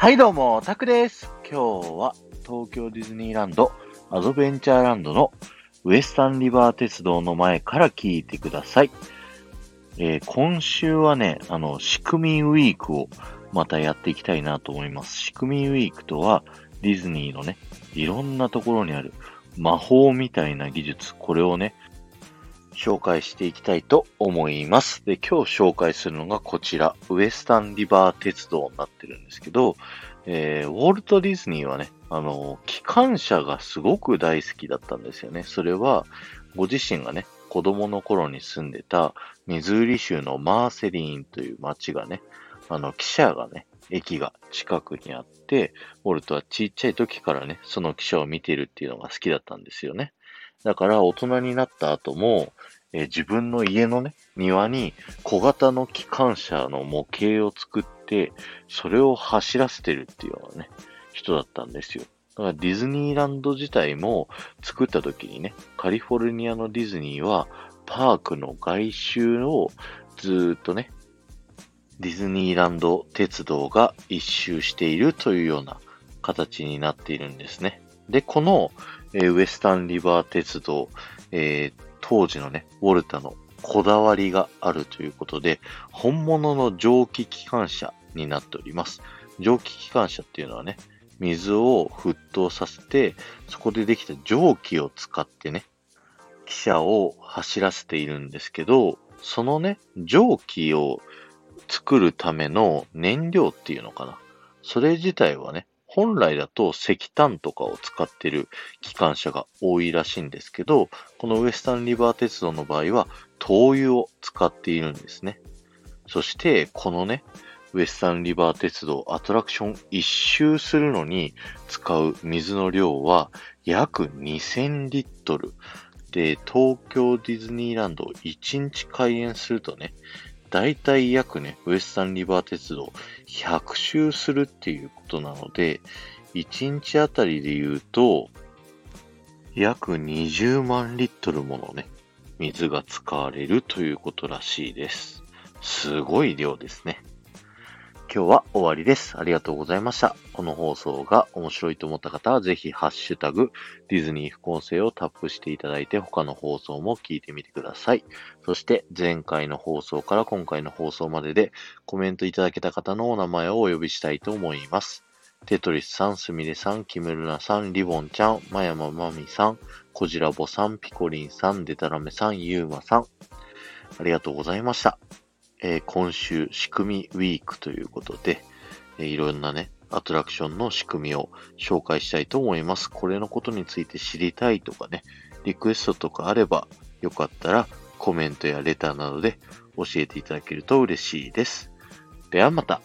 はいどうも、タクです。今日は東京ディズニーランドアドベンチャーランドのウエスタンリバー鉄道の前から聞いてください。えー今週はね、あの、仕組みウィークをまたやっていきたいなと思います。仕組みウィークとはディズニーのね、いろんなところにある魔法みたいな技術、これをね、紹介していきたいと思います。で、今日紹介するのがこちら、ウエスタンリバー鉄道になってるんですけど、えーウォルト・ディズニーはね、あの、機関車がすごく大好きだったんですよね。それは、ご自身がね、子供の頃に住んでたミズーリ州のマーセリーンという町がね、あの、汽車がね、駅が近くにあって、ウォルトはちっちゃい時からね、その汽車を見てるっていうのが好きだったんですよね。だから大人になった後も、えー自分の家のね、庭に小型の機関車の模型を作って、それを走らせてるっていうようなね、人だったんですよ。だからディズニーランド自体も作った時にね、カリフォルニアのディズニーはパークの外周をずっとね、ディズニーランド鉄道が一周しているというような形になっているんですね。で、この、えーウエスタンリバー鉄道、えー当時のね、ウォルタのこだわりがあるということで、本物の蒸気機関車になっております。蒸気機関車っていうのはね、水を沸騰させて、そこでできた蒸気を使ってね、汽車を走らせているんですけど、そのね、蒸気を作るための燃料っていうのかな。それ自体はね、本来だと石炭とかを使ってる機関車が多いらしいんですけど、このウエスタンリバー鉄道の場合は灯油を使っているんですね。そして、このね、ウエスタンリバー鉄道アトラクション一周するのに使う水の量は約2000リットル。で、東京ディズニーランドを1日開園するとね、大体約ね、ウエスタンリバー鉄道100周するっていうことなので、1日あたりで言うと、約20万リットルものね、水が使われるということらしいです。すごい量ですね。今日は終わりです。ありがとうございました。この放送が面白いと思った方は、ぜひハッシュタグ、ディズニー副音声をタップしていただいて、他の放送も聞いてみてください。そして、前回の放送から今回の放送までで、コメントいただけた方のお名前をお呼びしたいと思います。テトリスさん、すみれさん、キムルナさん、リボンちゃん、まやままみさん、こじらぼさん、ピコリンさん、デタラメさん、ゆうまさん。ありがとうございました。え今週、仕組みウィークということで、えいろんなね、アトラクションの仕組みを紹介したいと思います。これのことについて知りたいとかね、リクエストとかあれば、よかったらコメントやレターなどで教えていただけると嬉しいです。ではまた。